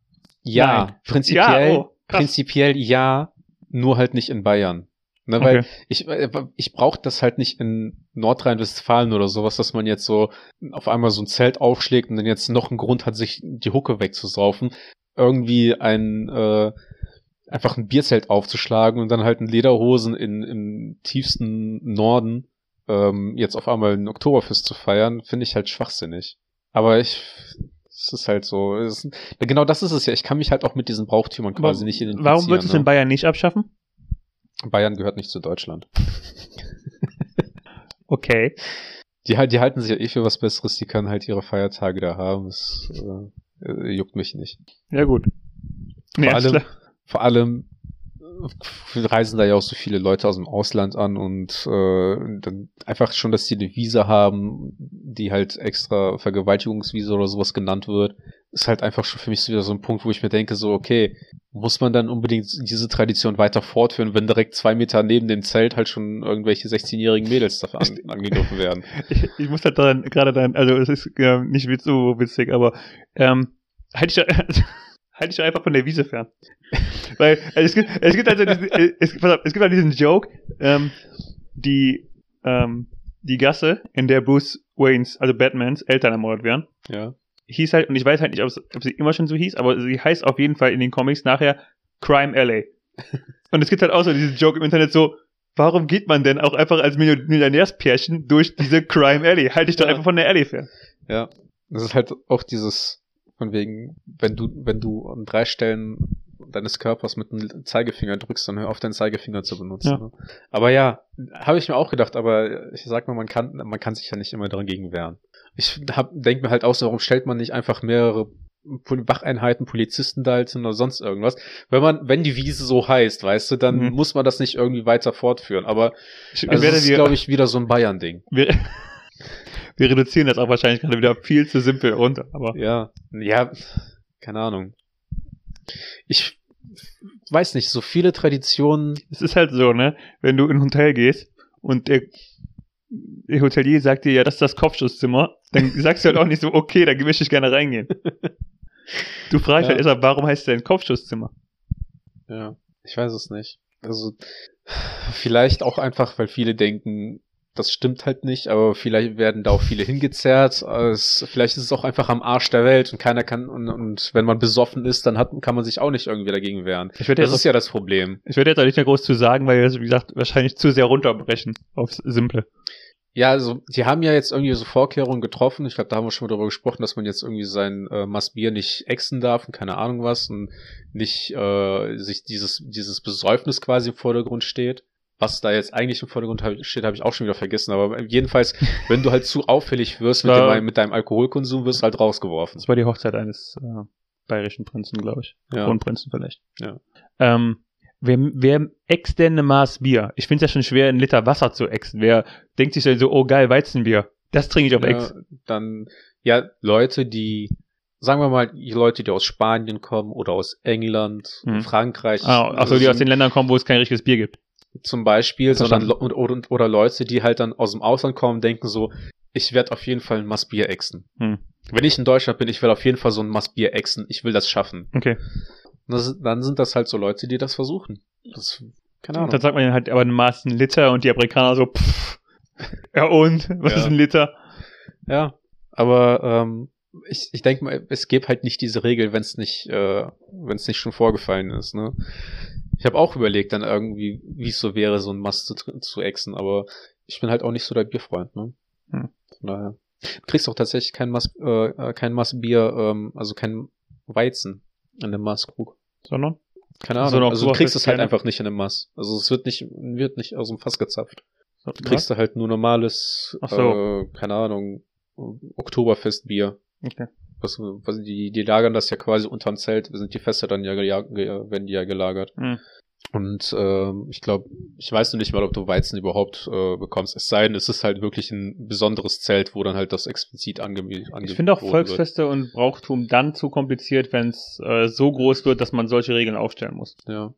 ja Nein. prinzipiell, Ja, oh, prinzipiell ja, nur halt nicht in Bayern. Ne, weil Okay. ich, äh, ich brauche das halt nicht in Nordrhein-Westfalen oder sowas, dass man jetzt so auf einmal so ein Zelt aufschlägt und dann jetzt noch einen Grund hat, sich die Hucke wegzusaufen. Irgendwie ein, äh, einfach ein Bierzelt aufzuschlagen und dann halt in Lederhosen in, im tiefsten Norden ähm, jetzt auf einmal ein Oktoberfest zu feiern, finde ich halt schwachsinnig. Aber ich, es ist halt so, es ist, genau das ist es ja. Ich kann mich halt auch mit diesen Brauchtümern quasi Aber nicht identifizieren. Warum würdest du es ne? in Bayern nicht abschaffen? Bayern gehört nicht zu Deutschland. Okay. Die, die halten sich ja eh für was Besseres, die können halt ihre Feiertage da haben. Das äh, äh, juckt mich nicht. Ja, gut. Nee, Vor allem-. Vor allem äh, reisen da ja auch so viele Leute aus dem Ausland an und äh, dann einfach schon, dass die eine Visa haben, die halt extra Vergewaltigungsvisa oder sowas genannt wird, ist halt einfach schon für mich so wieder so ein Punkt, wo ich mir denke, so, okay, muss man dann unbedingt diese Tradition weiter fortführen, wenn direkt zwei Meter neben dem Zelt halt schon irgendwelche 16-jährigen Mädels dafür an, angegriffen werden. Ich, ich muss halt daran, gerade dann, also es ist ähm, nicht so witzig, aber ähm, halt dich, halt dich doch einfach von der Wiese fern. Weil also es gibt, es gibt also diesen, äh, es, pass auf, es gibt halt diesen Joke, ähm, die ähm, die Gasse, in der Bruce Waynes, also Batmans Eltern ermordet werden, Ja. hieß halt, und ich weiß halt nicht, ob, sie immer schon so hieß, aber sie heißt auf jeden Fall in den Comics nachher Crime LA. Und es gibt halt auch so diesen Joke im Internet so, warum geht man denn auch einfach als Million- Millionärspärchen durch diese Crime Alley? Halt dich doch Ja. einfach von der Alley fern. Ja. Das ist halt auch dieses, von wegen, wenn du, wenn du an drei Stellen deines Körpers mit dem Zeigefinger drückst, dann hör auf, deinen Zeigefinger zu benutzen. Ja. Ne? Aber ja, habe ich mir auch gedacht, aber ich sag mal, man kann, man kann sich ja nicht immer dagegen wehren. Ich hab, denk mir halt auch so, warum stellt man nicht einfach mehrere Wacheinheiten, Polizisten da halt hin oder sonst irgendwas? Wenn man, wenn die Wiese so heißt, weißt du, dann Mhm. muss man das nicht irgendwie weiter fortführen. Aber Ich, also das ist, glaube ich, wieder so ein Bayern-Ding. Wir, reduzieren das auch wahrscheinlich gerade wieder viel zu simpel runter. Aber Ja, ja, keine Ahnung. Ich weiß nicht, so viele Traditionen. es ist halt so, ne? Wenn du in ein Hotel gehst und der, der Hotelier sagt dir, ja, das ist das Kopfschusszimmer, dann sagst du halt auch nicht so, okay, da möchte ich gerne reingehen. Du fragst Ja. halt erstmal, warum heißt es denn Kopfschusszimmer? Ja, ich weiß es nicht. Also vielleicht auch einfach, weil viele denken, das stimmt halt nicht, aber vielleicht werden da auch viele hingezerrt. Es, vielleicht ist es auch einfach am Arsch der Welt und keiner kann und, und wenn man besoffen ist, dann hat, kann man sich auch nicht irgendwie dagegen wehren. Ich würde Das jetzt, ist ja das Problem. ich würde jetzt auch nicht mehr groß zu sagen, weil wir das, wie gesagt, wahrscheinlich zu sehr runterbrechen aufs Simple. Ja, also die haben ja jetzt irgendwie so Vorkehrungen getroffen. Ich glaube, da haben wir schon mal darüber gesprochen, dass man jetzt irgendwie sein äh, Massbier nicht exen darf und keine Ahnung was und nicht äh, sich dieses dieses Besäufnis quasi im Vordergrund steht. Was da jetzt eigentlich im Vordergrund steht, habe ich auch schon wieder vergessen. Aber jedenfalls, wenn du halt zu auffällig wirst mit, dem, mit deinem Alkoholkonsum, wirst du halt rausgeworfen. Das war die Hochzeit eines äh, bayerischen Prinzen, glaube ich. Ja. Kronprinzen vielleicht. Ja. Ähm, wer, wer äxt denn eine Maß Bier? Ich finde es ja schon schwer, einen Liter Wasser zu äxten. Wer denkt sich denn so, oh geil, Weizenbier. Das trinke ich auf Ex. Ja, dann, ja, Leute, die, sagen wir mal, die Leute, die aus Spanien kommen oder aus England, Hm. Frankreich. Ah, achso, die aus den Ländern kommen, wo es kein richtiges Bier gibt. Zum Beispiel, sondern Verstanden. Le- oder, oder Leute, die halt dann aus dem Ausland kommen, denken so, ich werde auf jeden Fall ein Massbier exen. Hm. Wenn ich in Deutschland bin, ich will auf jeden Fall so ein Massbier exen, ich will das schaffen. Okay. Und Das, dann sind das halt so Leute, die das versuchen. Das, keine Ahnung. Dann sagt man halt aber ein Maß ein Liter und die Amerikaner so, pff. Ja und? Was Ja. ist ein Liter? Ja, aber ähm, ich, ich denke mal, es gibt halt nicht diese Regel, wenn es nicht, äh, wenn es nicht schon vorgefallen ist. Ne? Ich habe auch überlegt, dann irgendwie, wie es so wäre, so ein Mass zu, zu exen, aber ich bin halt auch nicht so der Bierfreund. Ne? Hm. Von daher. Du kriegst auch tatsächlich kein Mass, äh, äh, kein Massbier, ähm, also kein Weizen in einem Maßkrug. Sondern? Keine Ahnung. noch also du kriegst es halt einfach nicht in einem Mass. Also es wird nicht, wird nicht aus dem Fass gezapft. So, Du kriegst da halt nur normales, so. äh, keine Ahnung, Oktoberfestbier. Okay. Was, was die, die lagern das ja quasi unterm Zelt, sind die Feste dann ja werden die ja gelagert. Hm. Und ähm, ich glaube, ich weiß nur nicht mal, ob du Weizen überhaupt äh, bekommst. Es sei denn, es ist halt wirklich ein besonderes Zelt, wo dann halt das explizit ange angeboten Ich finde auch wird. Volksfeste und Brauchtum dann zu kompliziert, wenn es äh, so groß wird, dass man solche Regeln aufstellen muss. Ja.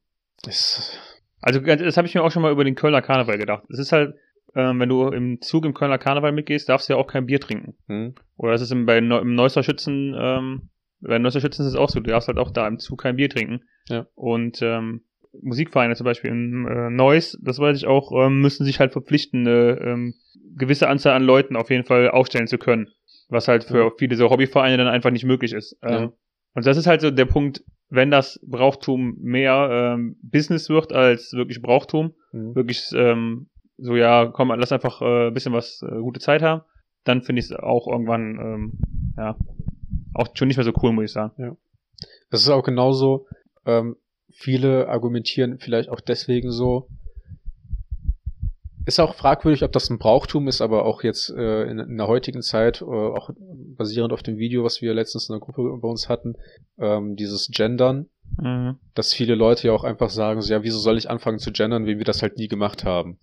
Es, Also das habe ich mir auch schon mal über den Kölner Karneval gedacht. Es ist halt, ähm, wenn du im Zug im Kölner Karneval mitgehst, darfst du ja auch kein Bier trinken. hm? Oder ist im, bei Neu- im Neusser Schützen, ähm, bei Neusser Schützen ist es auch so, du darfst halt auch da im Zug kein Bier trinken. Ja. Und ähm, Musikvereine zum Beispiel in äh, Neuss, das weiß ich auch, ähm, müssen sich halt verpflichten, eine ähm, gewisse Anzahl an Leuten auf jeden Fall aufstellen zu können. Was halt für Ja. viele so Hobbyvereine dann einfach nicht möglich ist. Ähm, Ja. Und das ist halt so der Punkt, wenn das Brauchtum mehr ähm, Business wird als wirklich Brauchtum, Hm. wirklich ähm, so, ja, komm, lass einfach äh, ein bisschen was äh, gute Zeit haben, dann finde ich es auch irgendwann, ähm, ja, auch schon nicht mehr so cool, muss ich sagen. Das ist auch genauso, ähm, viele argumentieren vielleicht auch deswegen so, Ist auch fragwürdig, ob das ein Brauchtum ist, aber auch jetzt äh, in, in der heutigen Zeit, äh, auch basierend auf dem Video, was wir letztens in der Gruppe bei uns hatten, ähm, dieses Gendern, Mhm. dass viele Leute ja auch einfach sagen, so, ja, wieso soll ich anfangen zu gendern, wenn wir das halt nie gemacht haben?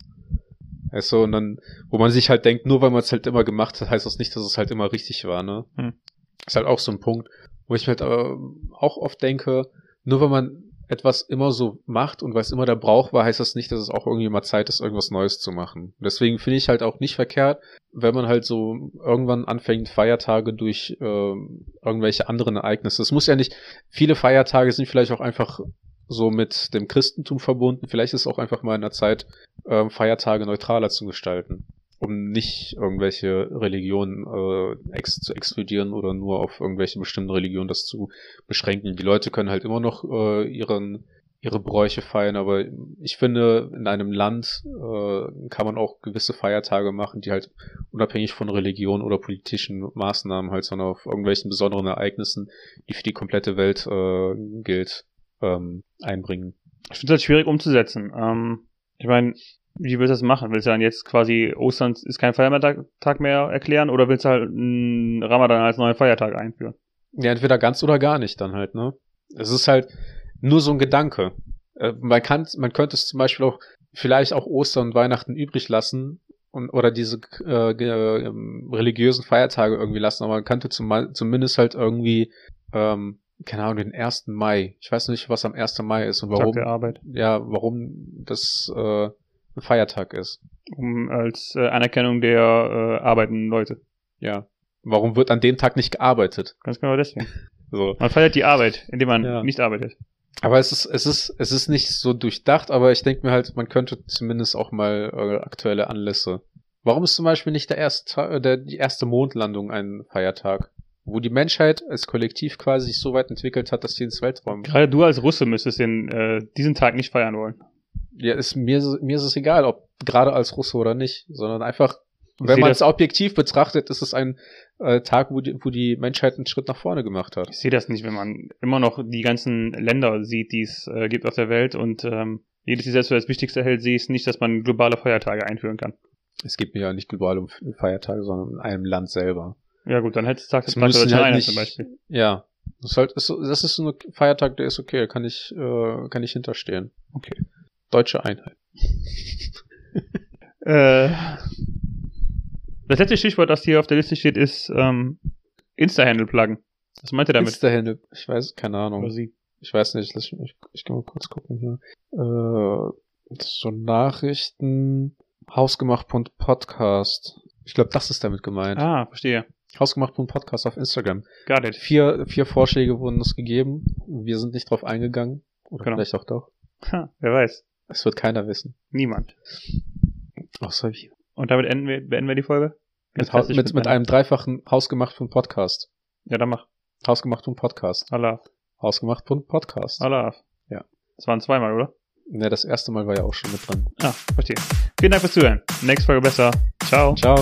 Also, und dann, wo man sich halt denkt, nur weil man es halt immer gemacht hat, heißt das nicht, dass es halt immer richtig war, ne? Hm. Ist halt auch so ein Punkt, wo ich mir halt äh, auch oft denke, nur weil man etwas immer so macht und weil es immer der Brauch war, heißt das nicht, dass es auch irgendwie mal Zeit ist, irgendwas Neues zu machen. Deswegen finde ich halt auch nicht verkehrt, wenn man halt so irgendwann anfängt, Feiertage durch äh, irgendwelche anderen Ereignisse. Es muss ja nicht, viele Feiertage sind vielleicht auch einfach so mit dem Christentum verbunden. Vielleicht ist es auch einfach mal in der Zeit, ähm, Feiertage neutraler zu gestalten, um nicht irgendwelche Religionen äh, ex zu exkludieren oder nur auf irgendwelche bestimmten Religionen das zu beschränken. Die Leute können halt immer noch äh, ihren ihre Bräuche feiern, aber ich finde, in einem Land äh, kann man auch gewisse Feiertage machen, die halt unabhängig von Religion oder politischen Maßnahmen halt, sondern auf irgendwelchen besonderen Ereignissen, die für die komplette Welt äh, gilt, ähm, einbringen. Ich finde es halt schwierig umzusetzen. Ähm, ich meine, wie willst du das machen? Willst du dann jetzt quasi Ostern ist kein Feiertag mehr erklären oder willst du halt einen Ramadan als neuen Feiertag einführen? Ja, entweder ganz oder gar nicht dann halt, ne? Es ist halt nur so ein Gedanke. Äh, man kann, man könnte es zum Beispiel auch vielleicht auch Ostern und Weihnachten übrig lassen und oder diese äh, ähm, religiösen Feiertage irgendwie lassen, aber man könnte zum, zumindest halt irgendwie, ähm, keine Ahnung, den 1. Mai. Ich weiß nicht, was am 1. Mai ist und Tag warum, der Arbeit. ja, warum das äh, ein Feiertag ist. Um, als äh, Anerkennung der äh, arbeitenden Leute. Ja. Warum wird an dem Tag nicht gearbeitet? Ganz genau deswegen. So. Man feiert die Arbeit, indem man Ja. nicht arbeitet. Aber es ist, es ist, es ist nicht so durchdacht, aber ich denke mir halt, man könnte zumindest auch mal äh, aktuelle Anlässe. Warum ist zum Beispiel nicht der erste, äh, der, die erste Mondlandung ein Feiertag? Wo die Menschheit als Kollektiv quasi sich so weit entwickelt hat, dass sie ins Weltraum. Gerade du als Russe müsstest den, äh, diesen Tag nicht feiern wollen. Ja, ist, mir, mir ist es egal, ob gerade als Russe oder nicht, sondern einfach, Ich wenn man es objektiv betrachtet, ist es ein äh, Tag, wo die, wo die Menschheit einen Schritt nach vorne gemacht hat. Ich sehe das nicht, wenn man immer noch die ganzen Länder sieht, die es äh, gibt auf der Welt und ähm, jedes die selbst für das Wichtigste hält, sehe ich es nicht, dass man globale Feiertage einführen kann. Es geht mir ja nicht global um Feiertage, sondern in einem Land selber. Ja gut, dann hättest du Tag des halt nicht- zum Beispiel. Ja. Das ist halt, ist, das ist so ein Feiertag, der ist okay, da kann ich, äh, kann ich hinterstehen. Okay. Deutsche Einheit. Äh, das letzte Stichwort, das hier auf der Liste steht, ist ähm, Insta-Handle pluggen. Was meint ihr damit? Insta-Handle, ich weiß, keine Ahnung. Ich weiß nicht, lass mich, ich, ich kann mal kurz gucken hier. Äh, so Nachrichten, hausgemacht.podcast. Ich glaube, das ist damit gemeint. Ah, verstehe. Hausgemacht.podcast auf Instagram. Got it. Vier, vier Vorschläge wurden uns gegeben. Wir sind nicht drauf eingegangen. Oder Genau. vielleicht auch doch. Ha, wer weiß. Es wird keiner wissen. Niemand. Außer wir. Und damit enden wir, beenden wir die Folge? Mit, klassisch mit, mit einem dreifachen Hausgemacht.podcast. Ja, dann mach. Hausgemacht.podcast. Allah. Hausgemacht.podcast. Allah. Ja. Das waren zweimal, oder? Ne, das erste Mal war ja auch schon mit dran. Ah, verstehe. Vielen Dank fürs Zuhören. Nächste Folge besser. Ciao. Ciao.